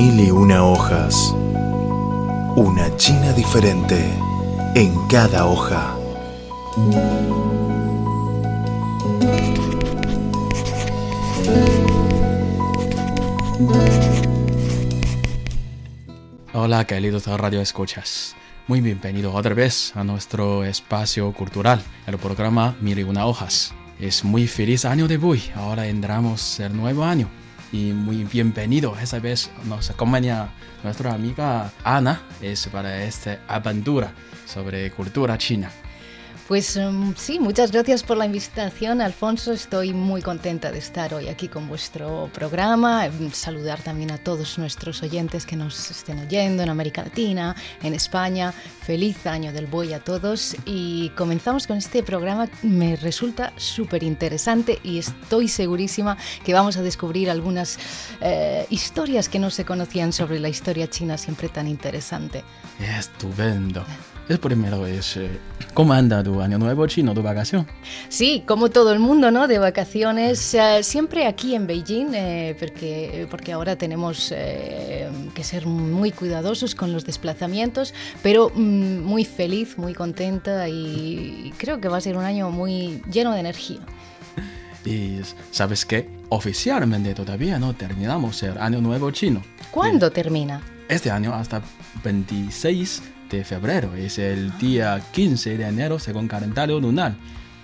Mil y una hojas. Una China diferente en cada hoja. Hola, queridos radio escuchas. Muy bienvenido otra vez a nuestro espacio cultural, el programa Mil y una hojas. Es muy feliz año de Bui. Ahora entramos el nuevo año. Y muy bienvenido. Esa vez nos acompaña nuestra amiga Ana. Es para esta aventura sobre cultura china. Pues um, sí, muchas gracias por la invitación, Alfonso. Estoy muy contenta de estar hoy aquí con vuestro programa. Em, saludar también a todos nuestros oyentes que nos estén oyendo en América Latina, en España. Feliz año del buey a todos. Y comenzamos con este programa. Me resulta súper interesante y estoy segurísima que vamos a descubrir algunas eh, historias que no se conocían sobre la historia china, siempre tan interesante. Estupendo. Es primero es cómo anda tu año nuevo chino, tu vacación. Sí, como todo el mundo, ¿no? De vacaciones, eh, siempre aquí en Beijing, eh, porque, porque ahora tenemos que ser muy cuidadosos con los desplazamientos, pero mm, muy feliz, muy contenta y creo que va a ser un año muy lleno de energía. Y sabes qué, oficialmente todavía no terminamos el año nuevo chino. ¿Cuándo termina? Este año hasta 26 de febrero, es el día 15 de enero según calendario lunar.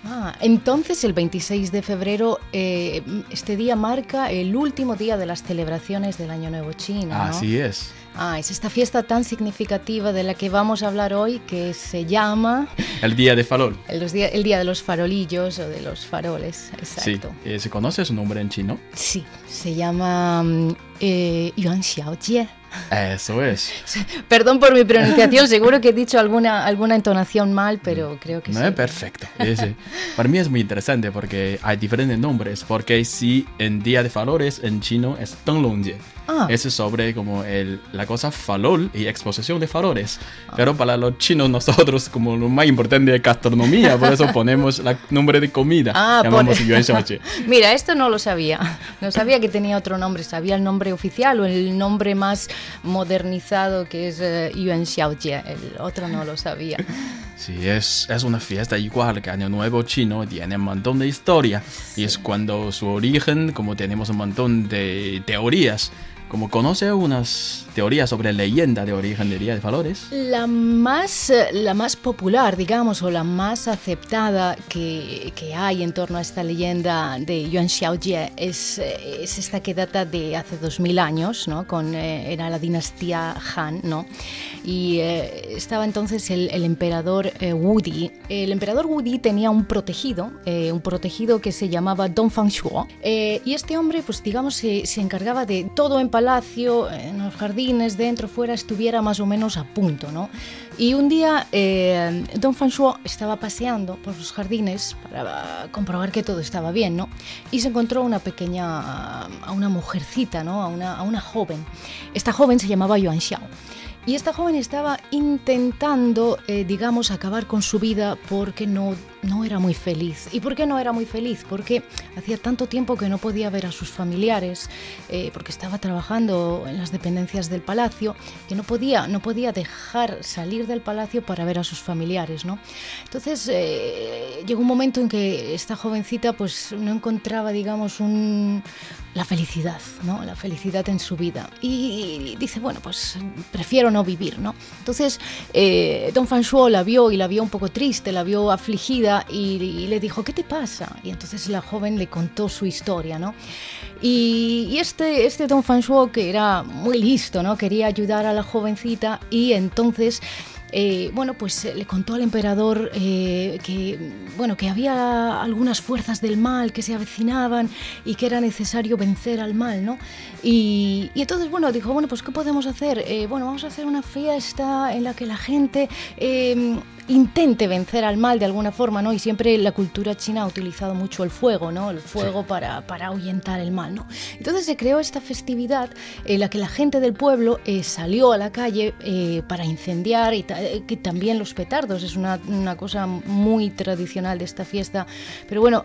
Ah, entonces el 26 de febrero, eh, este día marca el último día de las celebraciones del Año Nuevo Chino. ¿no? Así es. Ah, es esta fiesta tan significativa de la que vamos a hablar hoy que se llama... El Día de Farol. El, día, el Día de los Farolillos o de los faroles, exacto. Sí. Eh, ¿Se conoce su nombre en chino? Sí, se llama mm, eh, Yuan Xiaojie. Eso es. Perdón por mi pronunciación, seguro que he dicho alguna, alguna entonación mal, pero creo que no, sí. es perfecto. Ese. Para mí es muy interesante porque hay diferentes nombres, porque si en Día de Valores en chino es Donglongjie. Ah. Es sobre como el, la cosa farol y exposición de faroles. Pero para los chinos nosotros como lo más importante es gastronomía, por eso ponemos el nombre de comida. Ah, llamamos por- yuan. Mira, esto no lo sabía. No sabía que tenía otro nombre. Sabía el nombre oficial o el nombre más modernizado que es eh, Yuan Xiaojie. El otro no lo sabía. Sí, es, es una fiesta igual que Año Nuevo chino, tiene un montón de historia y es cuando su origen, como tenemos un montón de teorías, como conoce unas teorías sobre leyenda de origen de Valores. La más, la más popular, digamos, o la más aceptada que, que hay en torno a esta leyenda de Yuan Xiaojie es, es esta que data de hace 2000 años, ¿no? Con, eh, era la dinastía Han, ¿no? Y eh, estaba entonces el, el emperador eh, Wudi. El emperador Wudi tenía un protegido, eh, un protegido que se llamaba Dong Fangshuo. Eh, y este hombre, pues digamos, se, se encargaba de todo en palacio, en los jardines, dentro, fuera, estuviera más o menos a punto, ¿no? Y un día eh, Don Fanshuo estaba paseando por los jardines para comprobar que todo estaba bien, ¿no? Y se encontró una pequeña, a una mujercita, ¿no? A una, a una joven. Esta joven se llamaba Yuan Xiao. Y esta joven estaba intentando, eh, digamos, acabar con su vida porque no, no era muy feliz. ¿Y por qué no era muy feliz? Porque hacía tanto tiempo que no podía ver a sus familiares, eh, porque estaba trabajando en las dependencias del palacio, que no podía, no podía dejar salir del palacio para ver a sus familiares, ¿no? Entonces eh, llegó un momento en que esta jovencita pues no encontraba, digamos, un, la felicidad, ¿no? La felicidad en su vida. Y, dice, bueno, pues prefiero no vivir, ¿no? Entonces, eh, Don Fanshuo la vio y la vio un poco triste, la vio afligida y, y le dijo, ¿qué te pasa? Y entonces la joven le contó su historia, ¿no? Y, y este, este Don Fanshuo, que era muy listo, ¿no? Quería ayudar a la jovencita y entonces... Eh, bueno, pues eh, le contó al emperador eh, que, bueno, que había algunas fuerzas del mal que se avecinaban y que era necesario vencer al mal, ¿no? Y, y entonces, bueno, dijo, bueno, pues ¿qué podemos hacer? Eh, bueno, vamos a hacer una fiesta en la que la gente eh, intente vencer al mal de alguna forma, ¿no? Y siempre la cultura china ha utilizado mucho el fuego, ¿no? El fuego para, para ahuyentar el mal, ¿no? Entonces se creó esta festividad en la que la gente del pueblo eh, salió a la calle eh, para incendiar y eh, que también los petardos, es una, una, cosa muy tradicional de esta fiesta. Pero bueno,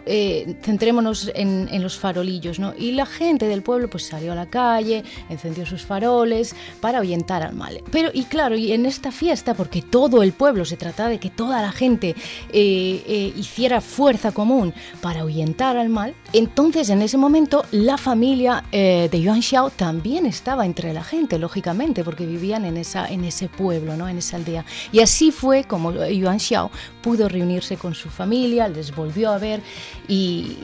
centrémonos en, en, los farolillos, ¿no? Y la gente del pueblo pues salió a la calle, encendió sus faroles para ahuyentar al mal. Pero, y claro, y en esta fiesta, porque todo el pueblo se trataba de que toda la gente eh, eh, hiciera fuerza común para ahuyentar al mal, entonces en ese momento la familia eh, de Yuan Xiao también estaba entre la gente, lógicamente, porque vivían en, esa, en ese pueblo, ¿no? en esa aldea. Y así fue como Yuan Xiao pudo reunirse con su familia, les volvió a ver y,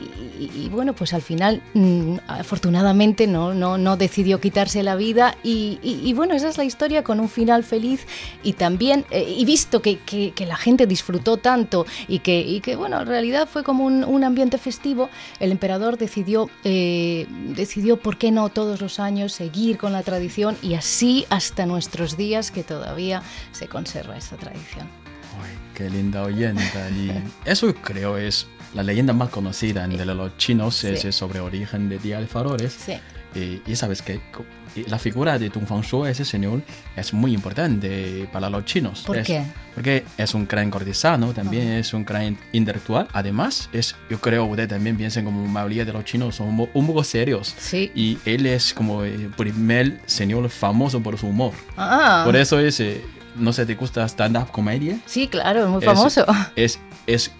bueno, pues al final mm, afortunadamente no, no, no, decidió quitarse la vida y, bueno, esa es la historia con un final feliz y también, y visto que, que que, la gente disfrutó tanto y que, bueno, en realidad fue como un, ambiente festivo, el emperador decidió, eh, decidió, ¿por qué no todos los años seguir con la tradición y así hasta nuestros días que todavía se conserva esta tradición? Qué linda oyenta. Eso creo es la leyenda más conocida de los chinos, es sobre origen de Día de Faroles. Sí. Y, sabes que la figura de Tung Fangshuo, ese señor, es muy importante para los chinos. ¿Por qué? Porque es un gran cortesano, también es un gran intelectual. Además, es, yo creo que usted también piensa como la mayoría de los chinos son un poco serios. Sí. Y él es como el primer señor famoso por su humor. Ah. Por eso es, eh, no sé, ¿te gusta stand-up comedia? Sí, claro, es muy famoso. Es, es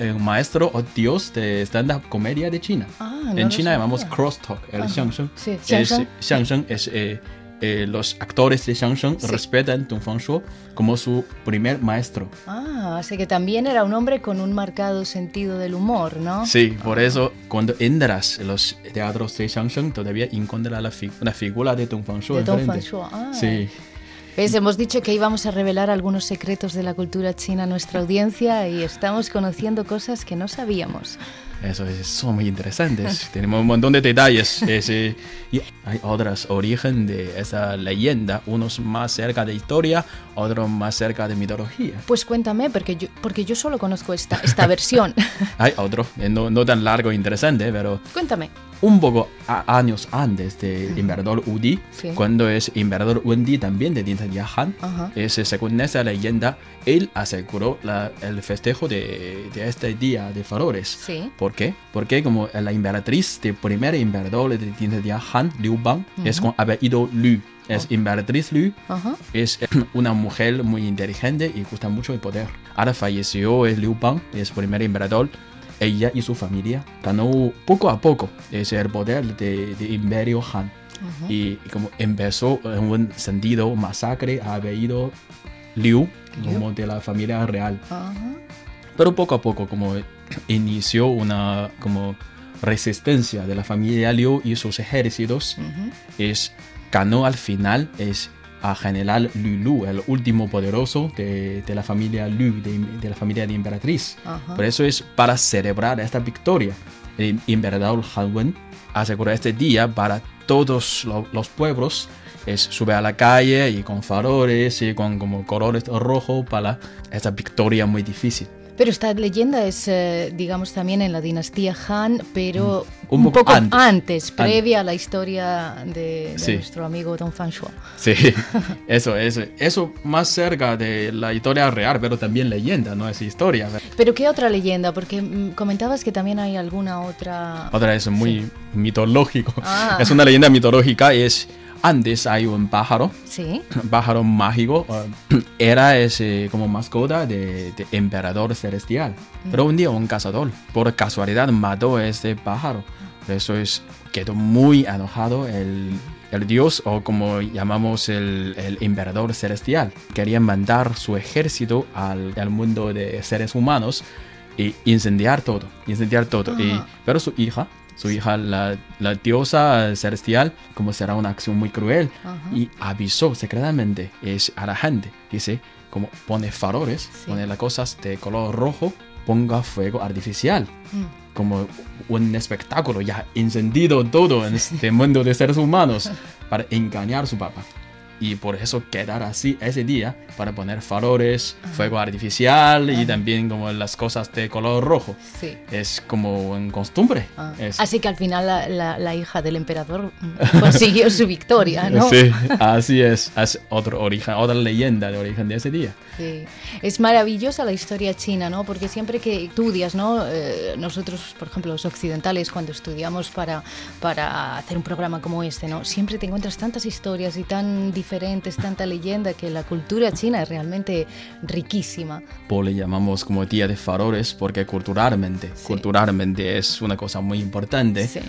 un maestro o dios de stand-up comedia de China. Ah, en China llamamos crosstalk, el xiangsheng. Sí, xiangsheng. Es, eh, eh, los actores de xiangsheng respetan Tung Fangshuo como su primer maestro. Ah, así que también era un hombre con un marcado sentido del humor, ¿no? Sí, por eso cuando entras en los teatros de xiangsheng todavía encuentras la, la figura de Tung Fangshuo. De Fangshuo, ah. Sí. Hemos dicho que íbamos a revelar algunos secretos de la cultura china a nuestra audiencia y estamos conociendo cosas que no sabíamos. Eso es, son muy interesantes. Tenemos un montón de detalles. Ese, y hay otros orígenes de esa leyenda, unos más cerca de historia, otros más cerca de mitología. Pues cuéntame, porque yo, porque yo solo conozco esta, esta versión. hay otro, eh, no, no tan largo e interesante, pero... Cuéntame. Un poco años antes de Emperador Udi, cuando es Emperador Wendi también de dinastía Han, es, según esa leyenda, él aseguró la, el festejo de, de, este día de Farores. Sí. ¿Por qué? Porque como la emperatriz de primer emperador de dinastía Han, Liu Bang, es con apellido Lu. Es emperatriz Lu, es una mujer muy inteligente y gusta mucho el poder. Ahora falleció es Liu Bang, es primer emperador. Ella y su familia ganó poco a poco ese el poder de, de imperio Han. y, como empezó en un sentido masacre, ha habido Liu, como de la familia real. Pero poco a poco, como inició una como resistencia de la familia Liu y sus ejércitos, es, ganó al final es a general Lu el último poderoso de, de la familia Lu, de, de, la familia de emperatriz. Por eso es para celebrar esta victoria. El emperador Han Wen aseguró este día para todos los pueblos es sube a la calle y con faroles y con como colores rojos para esta victoria muy difícil. Pero esta leyenda es, eh, digamos, también en la dinastía Han, pero mm. un, poco, antes, previa a la historia de, nuestro amigo Don Fanshuo. Sí, eso, eso, eso más cerca de la historia real, pero también leyenda, no es historia. Pero ¿qué otra leyenda? Porque mm, comentabas que también hay alguna otra... Otra es muy mitológico. Ah. Es una leyenda mitológica, es antes hay un pájaro, sí. pájaro mágico, uh, era ese como mascota de, emperador celestial. Mm. Pero un día un cazador, por casualidad, mató a ese pájaro. Eso es, quedó muy enojado el, el dios, o como llamamos el, el, emperador celestial. Quería mandar su ejército al, al mundo de seres humanos y incendiar todo, incendiar todo. Y, pero su hija su hija, la, la, diosa celestial, como será una acción muy cruel, y avisó secretamente es a la gente, dice, como pone faroles, pone las cosas de color rojo, ponga fuego artificial. Mm. Como un espectáculo, ya encendido todo en este mundo de seres humanos para engañar a su papá. Y por eso quedar así ese día para poner faroles, fuego artificial y también como las cosas de color rojo. Sí. Es como en costumbre. Ah. Así que al final la, la- la hija del emperador consiguió su victoria, ¿no? Sí, así es. Es otro origen, otra leyenda de origen de ese día. Sí. Es maravillosa la historia china, ¿no? Porque siempre que estudias, ¿no? Eh, nosotros, por ejemplo, los occidentales, cuando estudiamos para, para hacer un programa como este, ¿no? Siempre te encuentras tantas historias y tan diferentes, tanta leyenda, que la cultura china es realmente riquísima. Por le llamamos como día de faroles porque culturalmente, Sí. culturalmente es una cosa muy importante. Sí.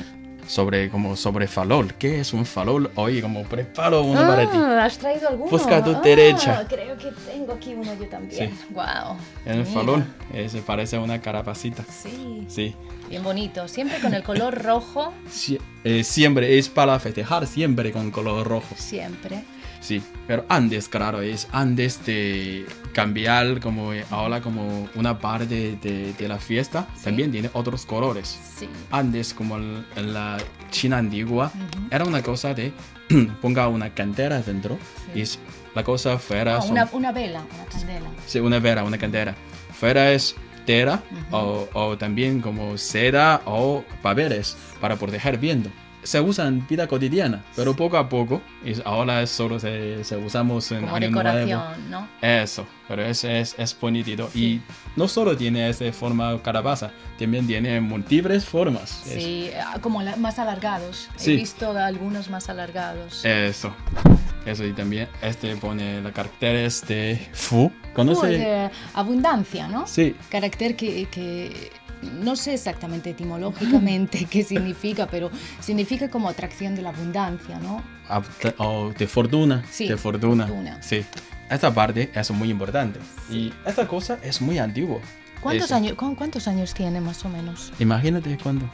Sobre como sobre farol. ¿Qué es un farol? Hoy como preparo uno para ti. Ah, ¿Has traído alguno? Busca a tu Ah, derecha. Creo que tengo aquí uno yo también. Sí. Wow. El farol eh, se parece a una carapacita. Sí. Sí. Bien bonito. Siempre con el color rojo. Eh, siempre es para festejar, siempre con color rojo. Siempre. Sí, pero antes, claro, es antes de cambiar como eh, ahora como una parte de, de la fiesta, Sí. también tiene otros colores. Sí. Antes, como en, la China antigua, Ujú. era una cosa de ponga una cantera dentro Sí. y la cosa fuera Ah, son- una, una vela, una candela. sí, una vera, una cantera. Fuera es tela o, o también como seda o papeles para proteger viento. Se usa en vida cotidiana, pero poco a poco, y ahora es solo se, se usamos en Como Año Nuevo. ¿no? Eso, pero es, es, es bonito. Y no solo tiene esa forma calabaza, también tiene múltiples formas. Es- Sí, ah, como la- más alargados. Sí. He visto algunos más alargados. Eso. Eso y también este pone los caracteres de Fu. ¿Conoce? Uy, de abundancia, ¿no? Sí, Carácter que, que no sé exactamente etimológicamente qué significa, pero significa como atracción de la abundancia, ¿no? O de fortuna. Sí, de fortuna. fortuna. Sí. Esta parte es muy importante. Y esta cosa es muy antigua. ¿Cuántos años, cu- ¿Cuántos años tiene más o menos? Imagínate cuándo.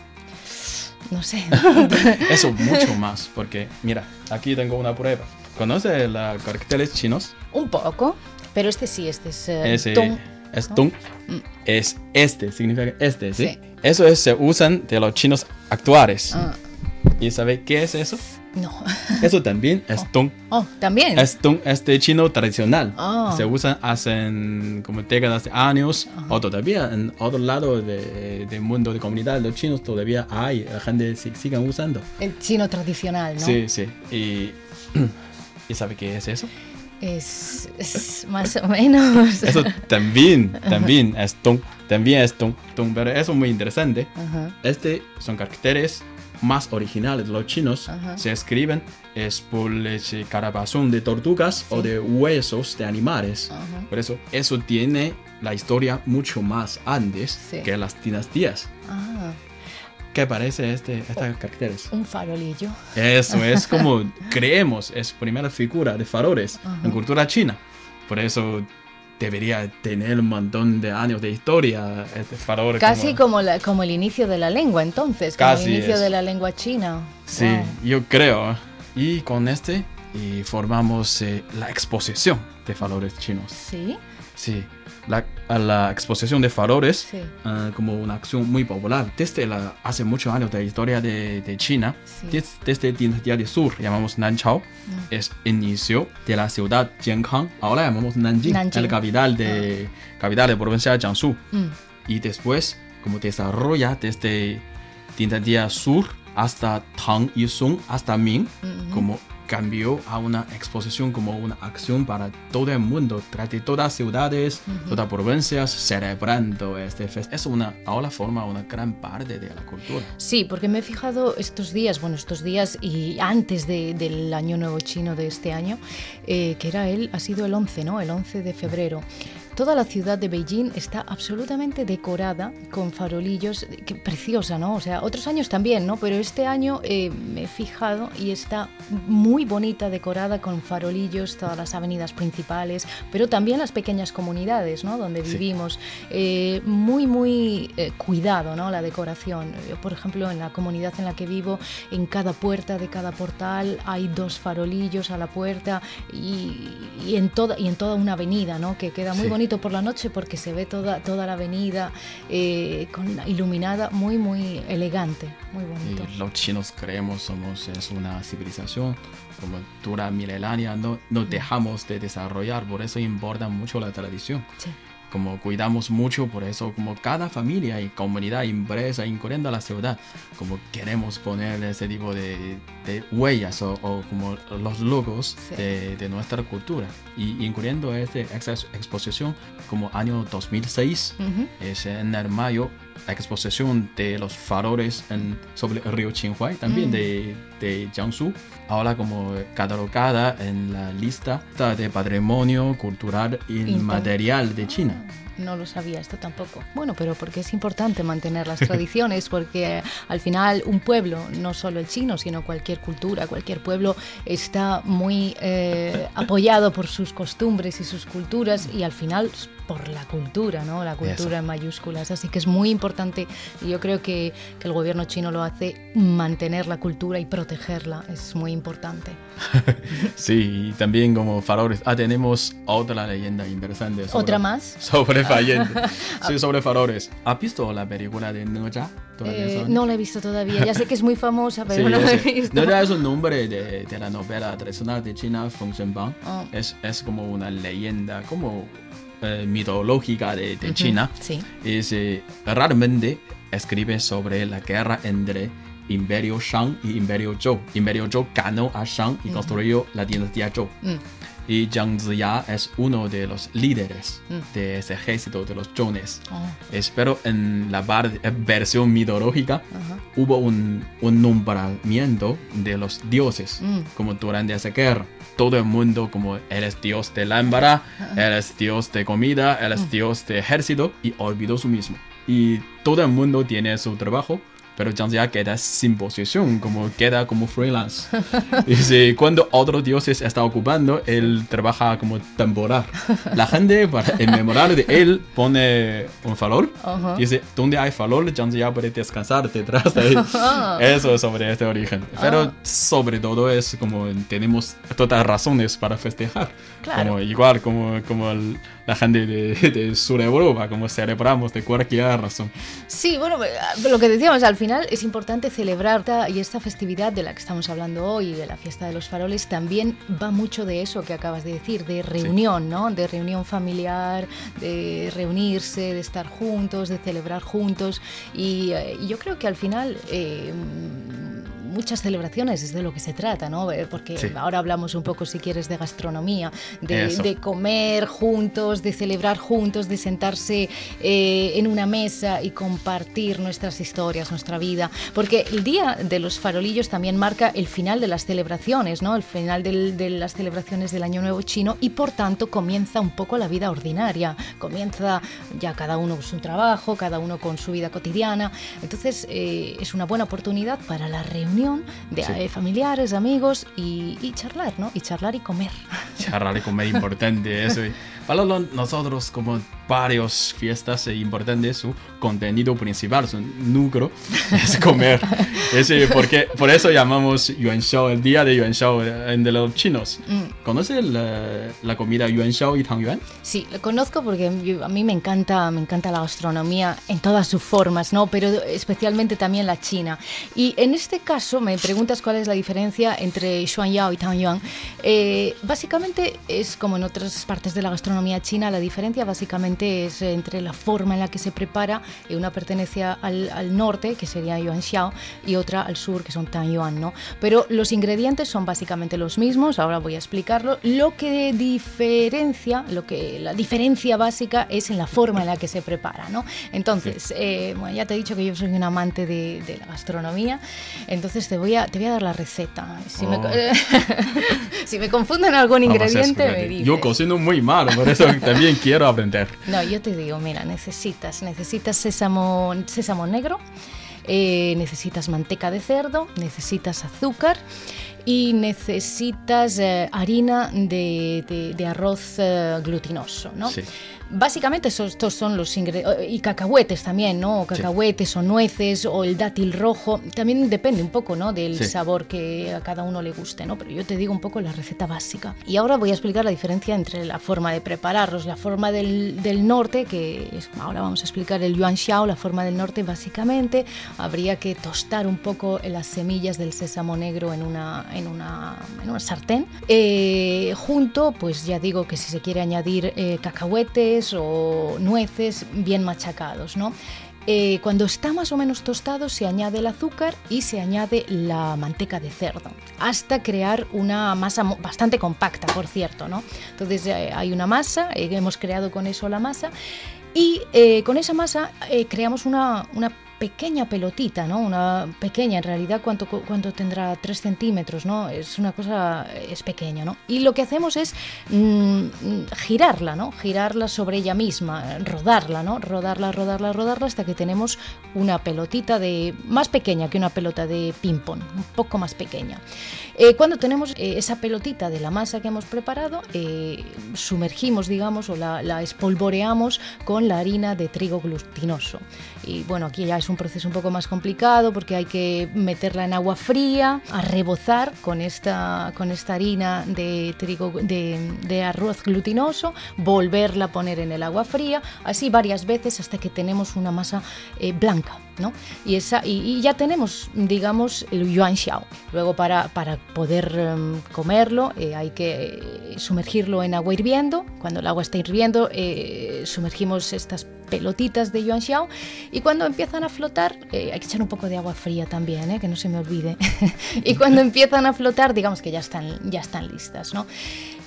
No sé. Eso mucho más, porque mira, aquí tengo una prueba. ¿Conoce los caracteres chinos? Un poco, pero este sí, este es Ese tung. Es tung. Mm. Es este, significa este, ¿sí? Sí. Eso es, se usan de los chinos actuales. Ah, ¿Y sabe qué es eso? no. Eso también es tung. Oh, también. Es tung, es de chino tradicional. Ah. Se usan hace como décadas de años. O todavía en otro lado de- del mundo de comunidad, los chinos todavía hay. La gente si- siguen usando. El chino tradicional, ¿no? Sí, sí. Y, ¿Y sabe qué es eso? Es, es más o menos. Eso también, también es tung. También es tung, tung. Pero eso es muy interesante. Ajá. Este son caracteres más originales. Los chinos Ajá. se escriben es por ese carapazón de tortugas o de huesos de animales. Por eso, eso tiene la historia mucho más antes Sí. que las dinastías. ¿Qué parece este, estos caracteres? un farolillo. Eso es como creemos, es primera figura de faroles Ajá. en cultura china. Por eso debería tener un montón de años de historia este farol. Casi como, la- como el inicio de la lengua, entonces. Como Casi el inicio es. de la lengua china. Sí, Wow. yo creo. Y con este y formamos eh, la exposición de faroles chinos. Sí, Sí, la, a la exposición de faroles sí. ah, como una acción muy popular desde la, hace muchos años de la historia de, de China, Sí. des- desde el dinastía de Sur, llamamos Nanchao, Mm. es inicio de la ciudad Jiankang, ahora llamamos Nanjing, Nanjing. la capital de, capital de provincia de Jiangsu, Mm. y después como desarrolla desde dinastía Sur hasta Tang y Song hasta Ming, Ujú. como cambió a una exposición como una acción para todo el mundo, de todas ciudades, todas provincias, celebrando este festival. Es una, ahora forma una gran parte de la cultura. Sí, porque me he fijado estos días, bueno, estos días y antes de- del Año Nuevo Chino de este año, eh, que era él, ha sido el 11, ¿no? El 11 de febrero. Toda la ciudad de Beijing está absolutamente decorada con farolillos, que preciosa, ¿no? O sea, otros años también, ¿no? Pero este año eh, me he fijado y está muy bonita, decorada con farolillos, todas las avenidas principales, pero también las pequeñas comunidades, ¿no? Donde Sí. vivimos. Eh, muy, muy eh, cuidado, ¿no? La decoración. Yo, por ejemplo, en la comunidad en la que vivo, en cada puerta de cada portal hay dos farolillos a la puerta y, y en, toda, y en toda una avenida, ¿no? Que queda muy Sí. bonito bonito por la noche porque se ve toda, toda la avenida eh, con, iluminada, muy, muy elegante, muy bonito. Y los chinos creemos somos es una civilización como dura milenaria, no, no dejamos de desarrollar, por eso importa mucho la tradición. Sí. Como cuidamos mucho, por eso como cada familia y comunidad, empresa, incluyendo la ciudad, como queremos poner ese tipo de, de huellas o, o como los logos Sí. de, de nuestra cultura. Y incluyendo esta ex- exposición como año 2006, Ujú. es en el mayo exposición de los faroles en, sobre el río Qinghai, también Mm. de, de Jiangsu, ahora como catalogada en la lista de patrimonio cultural inmaterial de China. No lo sabía esto tampoco. Bueno, pero porque es importante mantener las tradiciones, porque eh, al final un pueblo, no solo el chino, sino cualquier cultura, cualquier pueblo está muy eh, apoyado por sus costumbres y sus culturas y al final por la cultura, ¿no? La cultura Eso. en mayúsculas. Así que es muy importante y yo creo que, que el gobierno chino lo hace, mantener la cultura y protegerla. Es muy importante. Sí, y también como faroles. Ah, tenemos otra leyenda interesante. sobre- ¿Otra más? Sobre Sí, sobre faroles. ¿Has visto la película de? ¿Todavía Eh, no la he visto todavía. Ya sé que es muy famosa, pero Sí, no la he visto. Naja es un nombre de, de la novela tradicional de China, Feng Shenbang. Ah. Es, es como una leyenda, como eh, mitológica de, de Ujú, China. Sí. Es, eh, realmente escribe sobre la guerra entre Imperio Shang y Imperio Zhou. Imperio Zhou ganó a Shang y construyó la dinastía Zhou. Mm. Y Zhang Ziya es uno de los líderes Mm. de ese ejército de los Zhounes. Oh, Espero en la eh, versión mitológica hubo un, un nombramiento de los dioses, Mm. como durante esa guerra. Todo el mundo, como él es dios de lámpara, él es dios de comida, él es dios de ejército, y olvidó su mismo. Y todo el mundo tiene su trabajo, pero Zhang queda sin posición, como queda como freelance. y si cuando otro dios está ocupando, él trabaja como temporal. La gente, para en memoria de él, pone un valor. Ajá. Dice, donde hay valor, Zhang puede descansar detrás de él. Eso es sobre este origen. Pero Ah. sobre todo es como tenemos todas razones para festejar. Claro. Como, igual como, como el- la gente de, de Sur Europa, como celebramos de cualquier razón. Sí, bueno, eh, lo que decíamos, al final es importante celebrar y esta festividad de la que estamos hablando hoy, de la fiesta de los faroles, también va mucho de eso que acabas de decir, de reunión, ¿no? De reunión familiar, de reunirse, de estar juntos, de celebrar juntos. Y, eh, y yo creo que al final... eh, muchas celebraciones es de lo que se trata, ¿no? Eh, Porque Sí. ahora hablamos un poco, si quieres, de gastronomía, de, de comer juntos, de celebrar juntos, de sentarse eh, en una mesa y compartir nuestras historias, nuestra vida. Porque el día de los farolillos también marca el final de las celebraciones, ¿no? El final del- de las celebraciones del Año Nuevo chino y por tanto comienza un poco la vida ordinaria. Comienza ya cada uno con su trabajo, cada uno con su vida cotidiana. Entonces eh, es una buena oportunidad para la reunión de Sí. eh, familiares, amigos y, y charlar, ¿no? Y charlar y comer. Charlar y comer importante eso. Para nosotros como varias fiestas es importante su contenido principal, su núcleo es comer. Ese, porque, por eso llamamos Yuan Shao, el día de Yuan Shao eh, de los chinos. Mm. ¿Conoces la, la comida Yuan Shao y Tang Yuan? Sí, lo conozco porque a mí me encanta, me encanta la gastronomía en todas sus formas, ¿no? Pero especialmente también la china. Y en este caso me preguntas cuál es la diferencia entre Xuan Yao y Tang Yuan. Eh, básicamente es como en otras partes de la gastronomía china, la diferencia básicamente es entre la forma en la que se prepara. eh, una pertenece al, al norte, que sería Yuan Xiao, y otra al sur, que son Tang Yuan, ¿no? Pero los ingredientes son básicamente los mismos, ahora voy a explicarlo. Lo que diferencia, lo que la diferencia básica es en la forma en la que se prepara, ¿no? Entonces, eh, bueno, ya te he dicho que yo soy un amante de, de la gastronomía, entonces te voy a, te voy a dar la receta. Si, me, Oh. si me confunden algún ingrediente, me dices. Yo cocino muy mal, por eso también quiero aprender. No, yo te digo, mira, necesitas, necesitas sésamo, sésamo negro, eh, necesitas manteca de cerdo, necesitas azúcar y necesitas eh, harina de, de- de arroz eh, glutinoso, ¿no? Sí. Básicamente estos son los ingredientes, y cacahuetes también, ¿no? cacahuetes o nueces o el dátil rojo, también depende un poco, ¿no? Del sabor que a cada uno le guste, ¿no? Pero yo te digo un poco la receta básica. Y ahora voy a explicar la diferencia entre la forma de prepararlos, la forma del, del norte, que es, ahora vamos a explicar el yuan xiao, la forma del norte básicamente, habría que tostar un poco las semillas del sésamo negro en una, en una, en una sartén. Eh, junto, pues ya digo que si se quiere añadir eh, cacahuetes o nueces bien machacados, ¿no? Eh, cuando está más o menos tostado se añade el azúcar y se añade la manteca de cerdo hasta crear una masa bastante compacta, por cierto, ¿no? Entonces hay una masa, hemos creado con eso la masa y con esa masa creamos una pequeña pelotita, ¿no? Una pequeña, en realidad, ¿cuánto, tendrá? 3 centímetros, ¿no? Es una cosa, es pequeña, ¿no? Y lo que hacemos es mm, girarla, ¿no? Girarla sobre ella misma, rodarla, ¿no? Rodarla, rodarla, rodarla hasta que tenemos una pelotita de más pequeña que una pelota de ping-pong, un poco más pequeña. Eh, cuando tenemos eh, esa pelotita de la masa que hemos preparado, eh, sumergimos, digamos, o la, espolvoreamos con la harina de trigo glutinoso. Y bueno, aquí ya es proceso un poco más complicado porque hay que meterla en agua fría, a con esta, con esta harina de, trigo, de, arroz glutinoso, volverla a poner en el agua fría, así varias veces hasta que tenemos una masa eh, blanca. ¿no? Y, esa, y, ya tenemos, digamos, el yuan xiao. Luego para, para poder em, comerlo eh, hay que eh, sumergirlo en agua hirviendo. Cuando el agua está hirviendo, sumergimos estas pelotitas de yuan xiao y cuando empiezan a flotar, eh, hay que echar un poco de agua fría también, eh, que no se me olvide. y cuando empiezan a flotar, digamos que ya están, ya están listas. ¿no?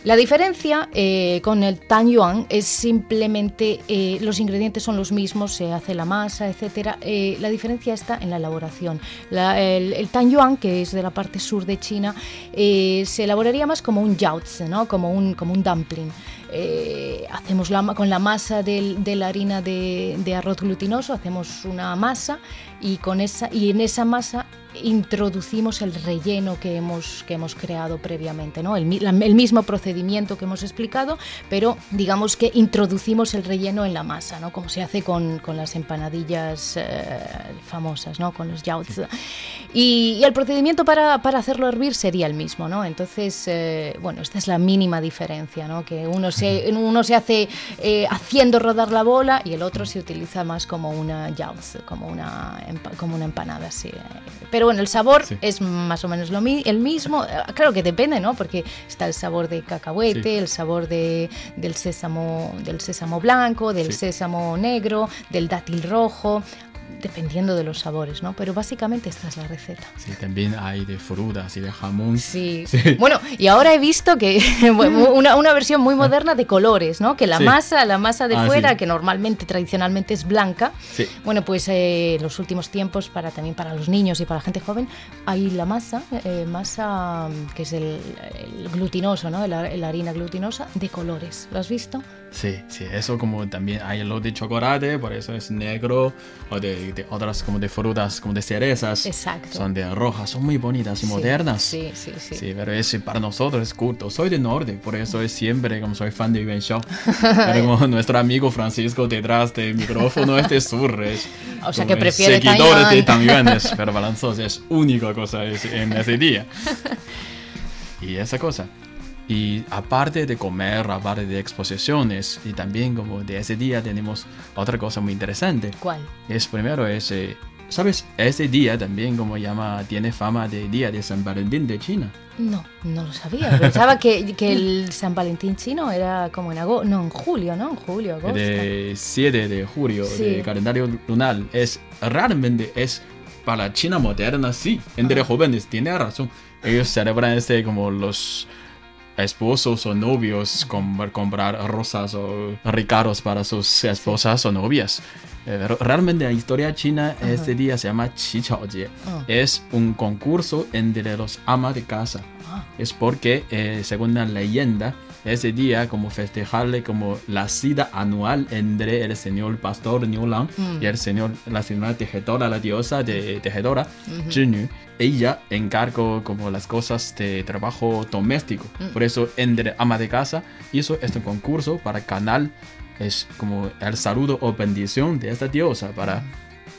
La diferencia eh, con el tan yuan es simplemente los ingredientes son los mismos, se hace la masa, etcétera. la diferencia está en la elaboración. el, el, tan yuan, que es de la parte sur de China, se elaboraría más como un yaozi, ¿no? como, un, como un dumpling. Eh, hacemos la, con la masa de la harina de, de, arroz glutinoso, hacemos una masa y, con esa, y en esa masa introducimos el relleno que hemos, que hemos creado previamente, ¿no? el, el, mismo procedimiento que hemos explicado, pero digamos que introducimos el relleno en la masa, ¿no? como se hace con, con las empanadillas eh, famosas, ¿no? con los yaozi. Y, el procedimiento para, para, hacerlo hervir sería el mismo, ¿no? entonces, eh, bueno, esta es la mínima diferencia, ¿no? que uno se, uno se hace eh, haciendo rodar la bola y el otro se utiliza más como una yaozi, como una, como una empanada, sí. pero bueno, el sabor es más o menos lo el mismo. Claro que depende, ¿no? Porque está el sabor de cacahuete, el sabor de, del, sésamo, del sésamo blanco, del sésamo negro, del dátil rojo dependiendo de los sabores, ¿no? Pero básicamente esta es la receta. Sí, también hay de frutas y de jamón. Sí. Bueno, y ahora he visto que una, una, versión muy moderna de colores, ¿no? Que la masa, la masa de ah, fuera, que normalmente, tradicionalmente es blanca, bueno, pues eh, en los últimos tiempos, para también para los niños y para la gente joven, hay la masa, eh, masa que es el, glutinoso, ¿no? La, la harina glutinosa de colores. ¿Lo has visto? Sí, sí, eso como también hay lo de chocolate, por eso es negro, o de, otras como de frutas, como de cerezas. Exacto. Son de rojas, son muy bonitas y modernas. Sí, sí, sí. Sí, pero es, para nosotros es culto. Soy de norte, por eso es siempre como soy fan de Yuan Show. pero como nuestro amigo Francisco detrás del micrófono es de sur, o sea que prefiere Seguidores de Tanyuanes, pero Balanzos es única cosa en ese día. Y esa cosa. Y aparte de comer, aparte de exposiciones, y también como de ese día tenemos otra cosa muy interesante. ¿Cuál? Es primero ese, ¿sabes? Ese día también como llama, tiene fama de día de San Valentín de China. No, no lo sabía. Pensaba que, que el San Valentín chino era como en agosto, no, en julio, ¿no? En julio, agosto. De 7 de julio, de calendario lunar. Es, realmente es para China moderna, sí. Entre jóvenes, tiene razón. Ellos celebran este como los esposos o novios comprar rosas o regalos para sus esposas o novias. Eh, realmente la historia china este día se llama Qi Jie. Ah. Es un concurso entre los amas de casa. Ah. Es porque, eh, según la leyenda, ese día como festejarle como la cita anual entre el señor pastor Niu Lang mm. y el señor, la señora tejedora, la diosa de tejedora, uh Ella encargó como las cosas de trabajo doméstico. Mm. Por eso entre ama de casa hizo este concurso para ganar es como el saludo o bendición de esta diosa para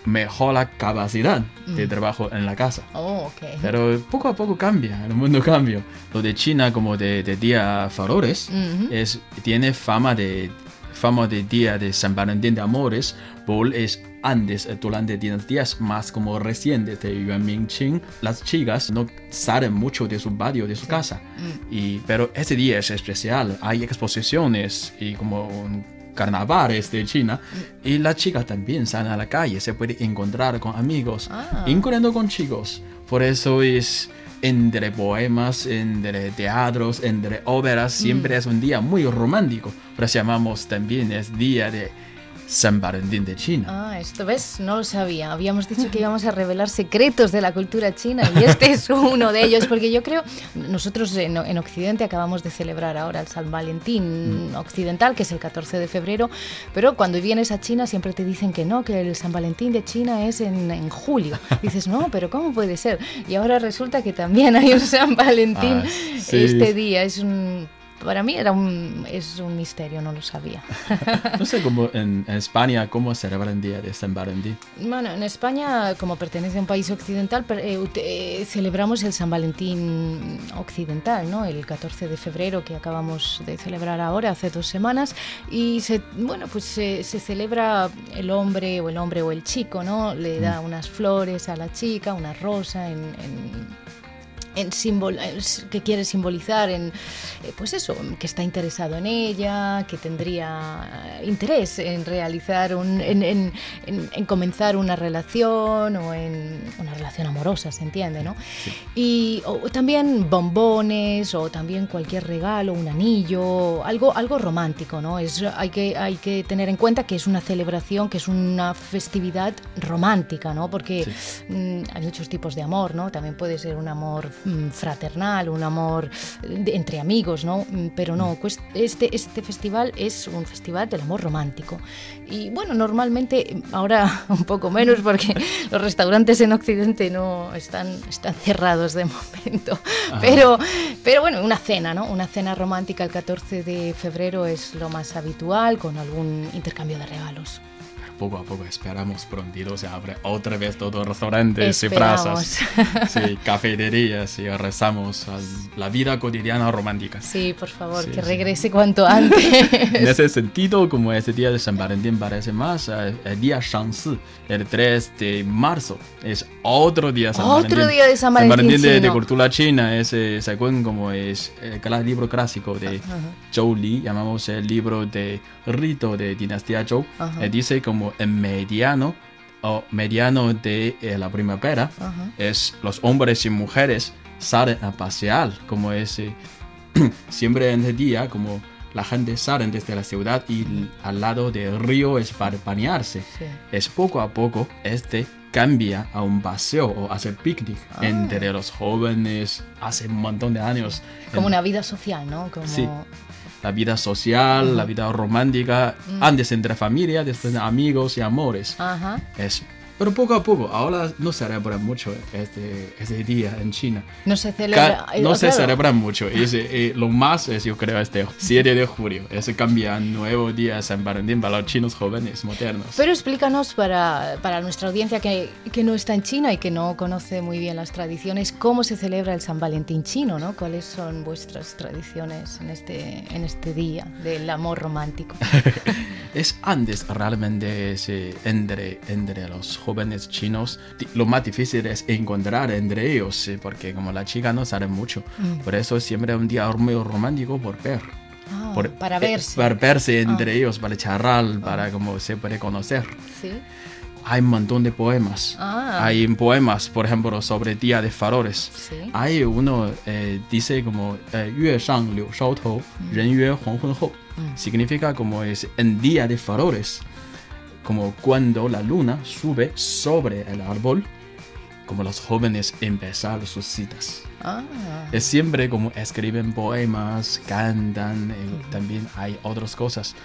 mejorar la capacidad de Mm. trabajo en la casa. Oh, ok. Pero poco a poco cambia, el mundo cambia. Lo de China como de, de día Farores Ujú. es, tiene fama de, fama de día de San Valentín de Amores, por es antes, eh, durante dinastías más como recientes de Yuan Mingqing, las chicas no salen mucho de su barrio, de su casa. Mm. Y, pero este día es especial, hay exposiciones y como un carnavales de China y las chicas también salen a la calle, se puede encontrar con amigos, Ah. incluyendo con chicos. Por eso es entre poemas, entre teatros, entre óperas, siempre es un día muy romántico. Por eso llamamos también es día de San Valentín de China. Ah, esto ves, no lo sabía. Habíamos dicho que íbamos a revelar secretos de la cultura china y este es uno de ellos, porque yo creo, nosotros en, en Occidente acabamos de celebrar ahora el San Valentín occidental, que es el 14 de febrero, pero cuando vienes a China siempre te dicen que no, que el San Valentín de China es en, en julio. Dices, no, pero ¿cómo puede ser? Y ahora resulta que también hay un San Valentín Ah, sí. este día. Es un... Para mí era un, es un misterio, no lo sabía. No sé cómo en, en España, cómo celebran el día de San Valentín. Bueno, en España, como pertenece a un país occidental, eh, eh, celebramos el San Valentín occidental, ¿no? El 14 de febrero que acabamos de celebrar ahora, hace dos semanas, y se, bueno, pues se, se celebra el hombre o el hombre o el chico, ¿no? Le da unas flores a la chica, una rosa en- en en símbolo que quiere simbolizar en eh, pues eso que está interesado en ella que tendría eh, interés en realizar un en, en- en- en comenzar una relación o en una relación amorosa se entiende no y o- también bombones o también cualquier regalo un anillo algo algo romántico no es hay que hay que tener en cuenta que es una celebración que es una festividad romántica no porque mm, hay muchos tipos de amor, ¿no? También puede ser un amor fraternal, un amor de- entre amigos, ¿no? Mm, Pero no, pues este, este festival es un festival del amor romántico. Y bueno, normalmente, ahora un poco menos porque los restaurantes en Occidente no están, están cerrados de momento. Pero, pero bueno, una cena, ¿no? Una cena romántica el 14 de febrero es lo más habitual, con algún intercambio de regalos. Poco a poco esperamos prontito se abre otra vez todos los restaurantes y Esperamos. plazas, sí, cafeterías y rezamos a la vida cotidiana romántica. Sí, por favor, Sí, que sí. regrese cuanto antes. En ese sentido, como este día de San Valentín parece más, eh, el día Shangsi, el 3 de marzo, es otro día de San Otro Valentín. día de San Valentín de, de chino. cultura china, es eh, según como es el cla- libro clásico de Zhou Li, llamamos el libro de rito de dinastía Zhou, Ajá. eh, dice como el mediano o mediano de eh, la primavera es los hombres y mujeres salen a pasear, como es siempre en el día, como la gente sale desde la ciudad y al lado del río es para bañarse. Sí. Es poco a poco este cambia a un paseo o hacer picnic Ah. entre los jóvenes hace un montón de años. Como En una vida social, ¿no? Como... Sí. La vida social, la vida romántica, Mm. antes entre familia, después amigos y amores. Ajá. Pero poco a poco, ahora no se celebra mucho este, este día en China. No se celebra. Ca- eh, no se celebra mucho. Y ese, eh, lo más es, yo creo, este 7 de julio. Ese cambia nuevo día San Valentín para los chinos jóvenes modernos. Pero explícanos para, para nuestra audiencia que, que no está en China y que no conoce muy bien las tradiciones, cómo se celebra el San Valentín chino, ¿no? ¿Cuáles son vuestras tradiciones en este, en este día del amor romántico? es antes realmente ese, entre, entre los jóvenes chinos. Lo más difícil es encontrar entre ellos, sí, porque como la chica no sabe mucho. Mm. Por eso siempre es un día muy romántico por ver. Ah, Por- para eh, verse. Para verse entre ellos, para charlar, para como se puede conocer. Sí hay un montón de poemas. Ah. Hay poemas, por ejemplo, sobre Día de Farores. Sí. Hay uno eh, dice como eh, Yue Shang Liu mm. mm. Significa como es en Día de Farores, como cuando la luna sube sobre el árbol, como los jóvenes empezaron sus citas. Ah. Es siempre como escriben poemas, cantan, eh, mm. también hay otras cosas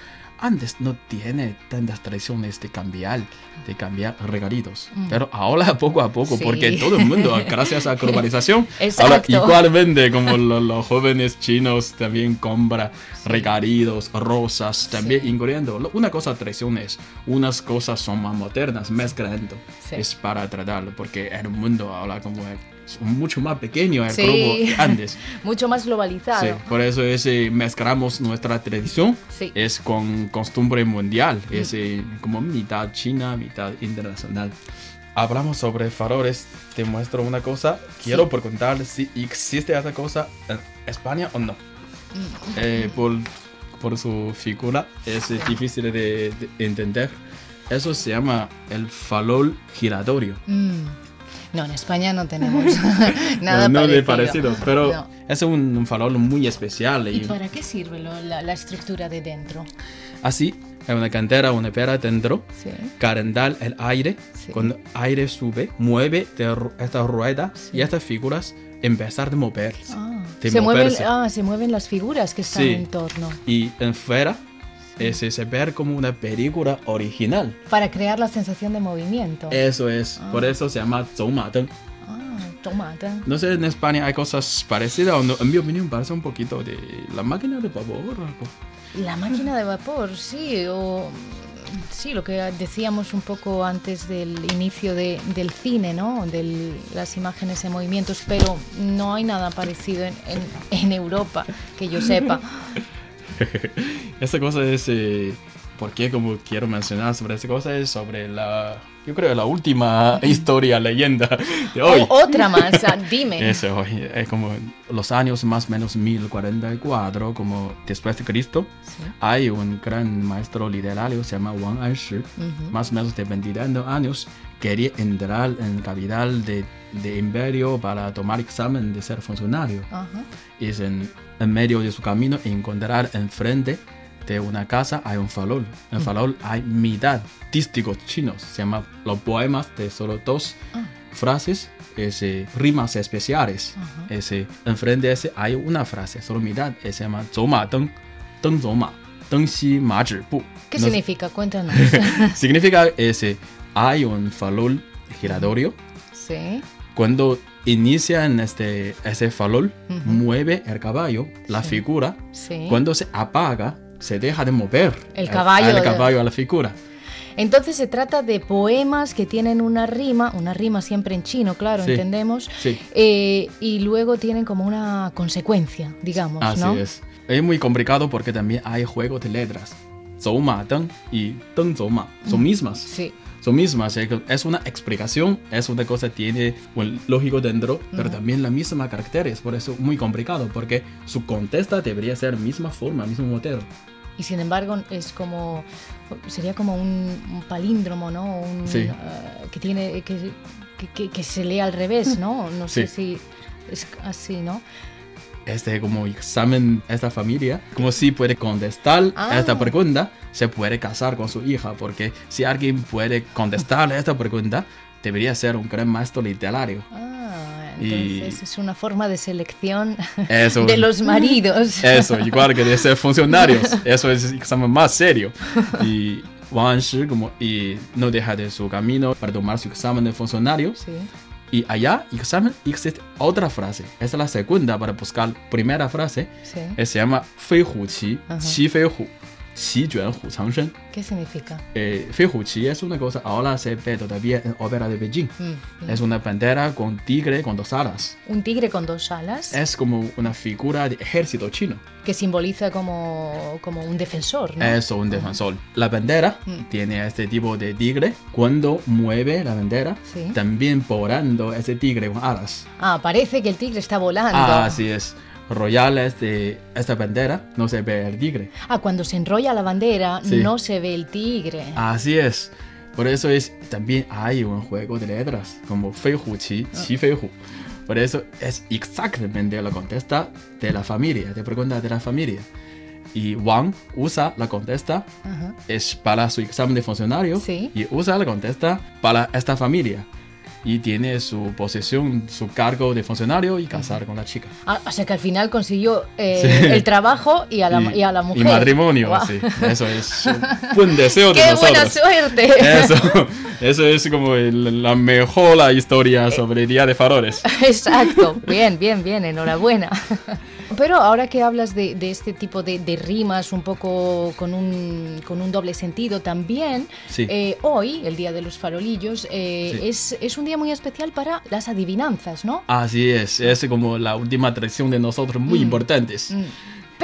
antes no tiene tantas tradiciones de cambiar, de cambiar regalitos. Pero ahora poco a poco, Mm. Sí. porque todo el mundo, gracias a globalización, ahora igualmente como lo- los, jóvenes chinos también compran regalitos, rosas, también incluyendo. lo- Una cosa tradición es, unas cosas son más modernas, mezclando. Sí. Es para tratarlo, porque el mundo ahora como es mucho más pequeño el Sí. globo que antes. Mucho más globalizado. Sí, por eso es, eh, mezclamos nuestra tradición Sí. es con costumbre mundial, es eh, como mitad china, mitad internacional. Hablamos sobre faroles, te muestro una cosa, quiero preguntar si existe esa cosa en España o no. Eh, por, por su figura es eh, difícil de, de entender. Eso se llama el farol giratorio. Mm. No, en España no tenemos nada no, no de parecido. pero No. es un, un farol muy especial. ¿Y para qué sirve lo- la, la estructura de dentro? Así, hay una cantera, una pera dentro, Sí. calentar el aire. Sí. Cuando el aire sube, mueve estas ruedas y estas figuras empezar a moverse. Ah, de se, mueven, moverse. ah, se mueven las figuras que están en torno. Y en fuera ese se ve como una película original. Para crear la sensación de movimiento. Eso es, Ah. por eso se llama Zoumateng. Ah. No sé, en España hay cosas parecidas o no. En mi opinión parece un poquito de la máquina de vapor. La máquina de vapor, sí, o sí, lo que decíamos un poco antes del inicio de- del cine, ¿no? De las imágenes en movimientos, pero no hay nada parecido en, en- en Europa, que yo sepa. Esa cosa es, eh, porque como quiero mencionar sobre esa cosa es sobre la, yo creo la última historia, leyenda de hoy. O- otra más, dime. Ese hoy, es como los años más o menos 1044, como después de Cristo, Sí. hay un gran maestro literario, se llama Wang Anshi, más o menos de 22 años, quería entrar en capital de, de imperio para tomar examen de ser funcionario Ajá. es en, en medio de su camino encontrar enfrente de una casa hay un farol. En el farol hay mitad dísticos chinos. Se llama los poemas de solo dos Ah. frases, ese, rimas especiales. Ese, enfrente de ese hay una frase, solo mitad, se llama Zhou Ma Deng, Deng Zhou Ma, Deng Xi Ma Zhi Bu. ¿Qué No significa? Cuéntanos. Significa ese, hay un farol giratorio sí. cuando inicia en este, ese farol, mueve el caballo, la Sí. figura. Sí. Cuando se apaga, se deja de mover El caballo de- caballo a la figura. Entonces se trata de poemas que tienen una rima, una rima siempre en chino, claro, Sí. entendemos, Sí, eh, y luego tienen como una consecuencia, digamos, así ¿no? es. Es muy complicado porque también hay juegos de letras. Zhou Ma Deng y Deng Zhou Ma son mismas. Sí. Son mismas. Es una explicación, es una cosa tiene un lógico dentro, pero también la misma caracteres. Por eso es muy complicado porque su contesta debería ser misma forma, mismo modelo. Y sin embargo es como sería como un, un palíndromo, ¿no? Un, Sí. eh, que tiene que, que- que- se lee al revés, ¿no? No sé Sí. si es así, ¿no? Este como examen esta familia, como si puede contestar Ah. esta pregunta, se puede casar con su hija, porque si alguien puede contestar esta pregunta, debería ser un gran maestro literario. Ah, Y- entonces es una forma de selección Eso, de los maridos. eso, igual que de ser funcionarios, eso es el examen más serio. Y Wang Shi como y no deja de su camino para tomar su examen de funcionario. Sí. Y allá examen existe otra frase, es la segunda para buscar primera frase, sí. Eh, se llama Fei Hu Qi, 席卷虎藏身。 ¿Qué significa? Eh, 飞虎旗 es una cosa, ahora se ve todavía en ópera de Beijing. Mm, mm. Es una bandera con tigre con dos alas. Un tigre con dos alas Es como una figura de ejército chino. que simboliza como, como un defensor, ¿no? Eso, un defensor. La bandera Mm. tiene este tipo de tigre. Cuando mueve la bandera, Sí. también volando ese tigre con alas. Ah, parece que el tigre está volando. Ah, así es. Royales de esta bandera no se ve el tigre. Ah, cuando se enrolla la bandera Sí. no se ve el tigre. Así es. Por eso es también hay un juego de letras como Fei Hu Qi, Qi Fei Hu. Por eso es exactamente la contesta de la familia, de pregunta de la familia. Y Wang usa la contesta es para su examen de funcionario Sí. y usa la contesta para esta familia. Y tiene su posesión, su cargo de funcionario y casar con la chica. Ah, o sea que al final consiguió eh, el trabajo y a la, y, a la mujer. Y matrimonio, sí. Eso es un buen deseo de ¡Qué nosotros. buena suerte! Eso, eso es como el- la mejor la historia sobre el Día de Faroles. Exacto, bien, bien, bien, enhorabuena. Pero ahora que hablas de, de este tipo de, de rimas un poco con un, con un doble sentido también, Sí. eh, hoy, el Día de los Farolillos, eh, Sí. es, es un día muy especial para las adivinanzas, ¿no? Así es, es como la última tradición de nosotros muy importantes. Mm.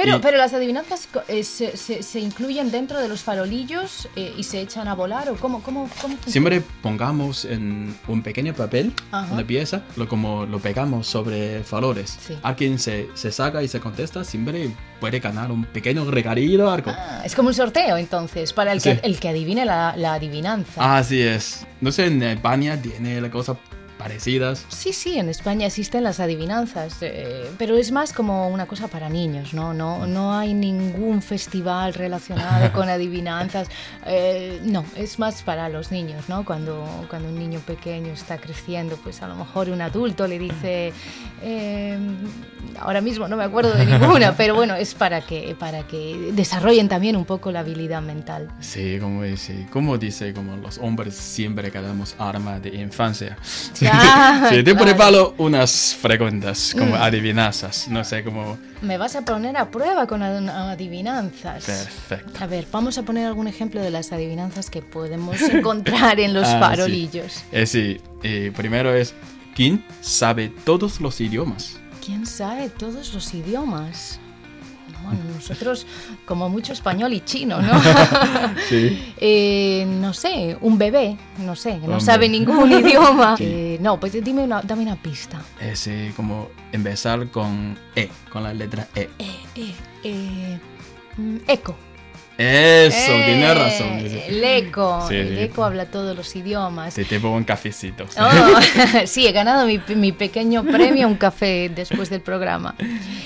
Pero, Y- pero las adivinanzas eh, se, se- se incluyen dentro de los farolillos eh, y se echan a volar o cómo, cómo, cómo? Siempre pongamos en un pequeño papel, Ajá. una pieza, lo como lo pegamos sobre faroles. Sí. Alguien se, se saca y se contesta, siempre puede ganar un pequeño regalillo algo. Ah, es como un sorteo entonces, para el que, Sí. el que adivine la, la adivinanza. Así es. No sé, en España tiene la cosas parecidas. Sí, sí, en España existen las adivinanzas, eh, pero es más como una cosa para niños, ¿no? No, no hay ningún festival relacionado con adivinanzas. eh, no, es más para los niños, ¿no? Cuando, cuando un niño pequeño está creciendo, pues a lo mejor un adulto le dice, eh, ahora mismo no me acuerdo de ninguna, pero bueno, es para que, para que desarrollen también un poco la habilidad mental. Sí, como dice, como dice, como los hombres siempre quedamos arma de infancia. Sí, te claro. preparo unas preguntas como Mm. adivinanzas, no sé, como... Me vas a poner a prueba con ad- adivinanzas. Perfecto. A ver, vamos a poner algún ejemplo de las adivinanzas que podemos encontrar en los Ah, sí. farolillos. Eh, sí, eh, primero es, ¿quién sabe todos los idiomas? ¿Quién sabe todos los idiomas? Bueno, nosotros como mucho español y chino, ¿no? Sí. Eh, no sé, un bebé, no sé, que no Hombre. sabe ningún idioma. Sí. Eh, no, pues dime una, dame una pista. Es eh, como empezar con E, con la letra E. Eh, eh, eh, mm, eco. Eso, Eh, tiene razón. El eco. Sí, el sí. eco habla todos los idiomas. Sí, te pongo un cafecito. sí. Oh, sí, he ganado mi, mi pequeño premio, un café después del programa.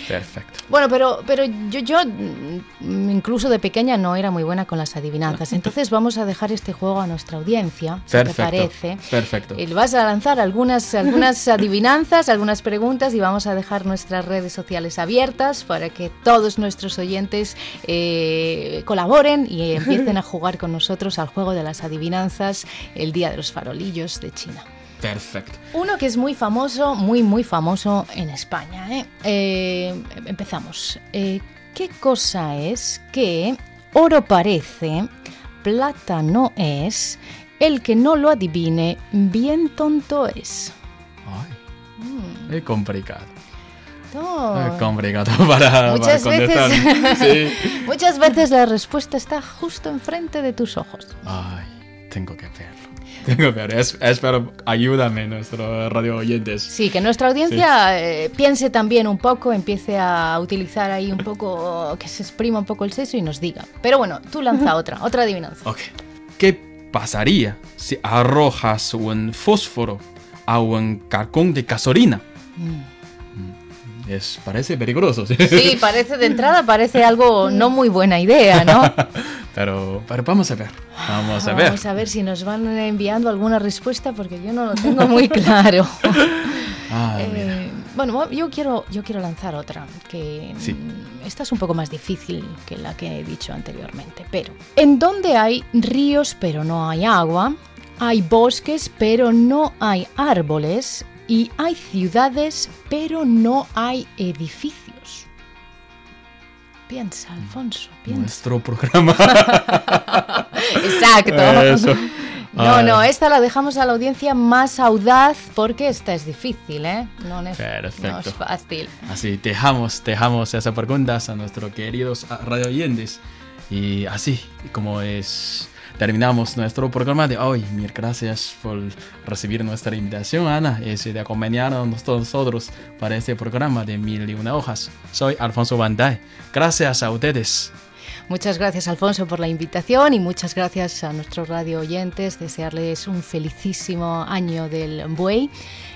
Perfecto. Bueno, pero, pero yo, yo mm, incluso de pequeña no era muy buena con las adivinanzas. Entonces vamos a dejar este juego a nuestra audiencia, si te Perfecto. parece. Perfecto. Y vas a lanzar algunas, algunas adivinanzas, algunas preguntas y vamos a dejar nuestras redes sociales abiertas para que todos nuestros oyentes eh, colaboren y empiecen a jugar con nosotros al juego de las adivinanzas el Día de los Farolillos de China. Perfecto. Uno que es muy famoso, muy, muy famoso en España. ¿eh? Eh, empezamos. Eh, ¿Qué cosa es que oro parece, plata no es, el que no lo adivine, bien tonto es? Ay, es complicado. Complicado para, para. Muchas contestar. veces, Sí. muchas veces la respuesta está justo enfrente de tus ojos. Ay, tengo que verlo. Tengo que. Es- espero, ayúdame, nuestro radio oyentes. Sí, que nuestra audiencia eh, piense también un poco, empiece a utilizar ahí un poco, que se exprima un poco el seso y nos diga. Pero bueno, tú lanza otra, otra adivinanza. Ok. ¿Qué pasaría si arrojas un fósforo a un carcón de gasolina? Es, parece peligroso, ¿sí? Sí, parece de entrada, parece algo no muy buena idea, ¿no? Pero, pero vamos a ver. Vamos a ver. Vamos a ver si nos van enviando alguna respuesta porque yo no lo tengo muy claro. Ah, Eh, bueno, yo quiero, yo quiero lanzar otra, que Sí. mm, esta es un poco más difícil que la que he dicho anteriormente. Pero, ¿en dónde hay ríos pero no hay agua? Hay bosques pero no hay árboles y hay ciudades pero no hay edificios. Piensa, Alfonso, piensa. Nuestro programa. Exacto. Eso. No, Ay. no, esta la dejamos a la audiencia más audaz porque esta es difícil, ¿eh? No es, no es fácil. Así, dejamos, dejamos esas preguntas a nuestros queridos radio oyentes. Y así, como es, terminamos nuestro programa de hoy. Mil gracias por recibir nuestra invitación, Ana, y de acompañarnos todos nosotros para este programa de Mil y Una Hojas. Soy Alfonso Bandai. Gracias a ustedes. Muchas gracias, Alfonso, por la invitación y muchas gracias a nuestros radio oyentes. Desearles un felicísimo año del buey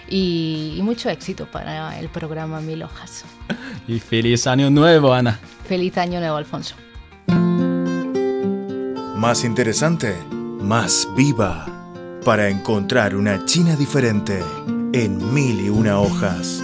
y, y mucho éxito para el programa Mil Hojas. Y feliz año nuevo, Ana. Feliz año nuevo, Alfonso. Más interesante, más viva. para encontrar una China diferente en mil y una hojas.